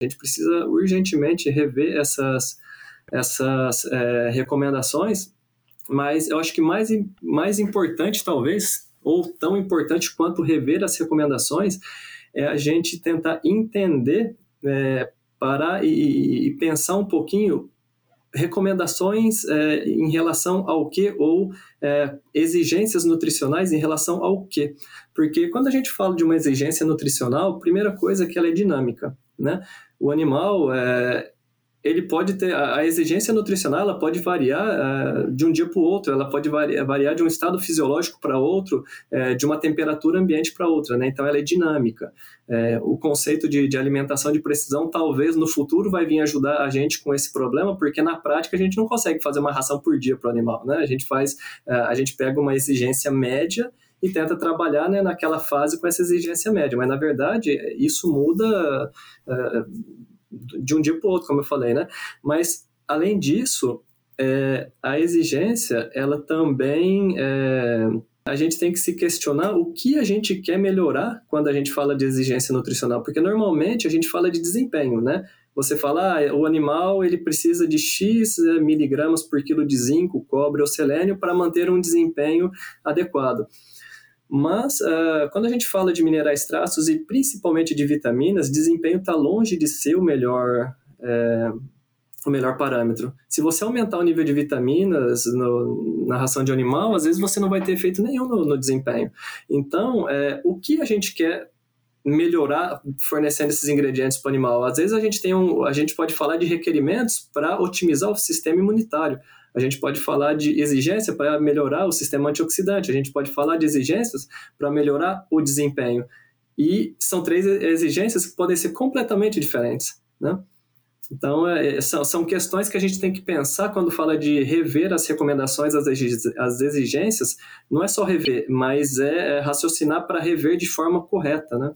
A gente precisa urgentemente rever essas, essas é, recomendações, mas eu acho que mais, mais importante, talvez, ou tão importante quanto rever as recomendações, é a gente tentar entender, é, parar e, e, pensar um pouquinho recomendações é, em relação ao que ou é, exigências nutricionais em relação ao que. Porque quando a gente fala de uma exigência nutricional, primeira coisa é que ela é dinâmica. Né? O animal, é, ele pode ter a, exigência nutricional ela pode variar uh, de um dia para o outro ela pode variar, variar, de um estado fisiológico para outro uh, de uma temperatura ambiente para outra né? Então ela é dinâmica. O conceito de, de, alimentação de precisão talvez no futuro vai vir ajudar a gente com esse problema porque na prática a gente não consegue fazer uma ração por dia para o animal né? A gente faz a gente pega uma exigência média e tenta trabalhar né, naquela fase com essa exigência média mas na verdade isso muda de um dia para o outro, como eu falei, né? Mas, além disso, é, a exigência, ela também... É, a gente tem que se questionar o que a gente quer melhorar quando a gente fala de exigência nutricional, porque normalmente a gente fala de desempenho, né? Você fala, ah, o animal ele precisa de X é, miligramas por quilo de zinco, cobre ou selênio para manter um desempenho adequado. Mas, uh, quando a gente fala de minerais traços e principalmente de vitaminas, desempenho está longe de ser o melhor, é, o melhor parâmetro. Se você aumentar o nível de vitaminas no, na ração de animal, às vezes você não vai ter efeito nenhum no, no desempenho. Então, é, o que a gente quer melhorar fornecendo esses ingredientes para o animal? Às vezes a gente tem um, a gente pode falar de requerimentos para otimizar o sistema imunitário. A gente pode falar de exigência para melhorar o sistema antioxidante, a gente pode falar de exigências para melhorar o desempenho. E são três exigências que podem ser completamente diferentes, né? Então, é, são, são questões que a gente tem que pensar quando fala de rever as recomendações, as exigências. Não é só rever, mas é, é raciocinar para rever de forma correta, né?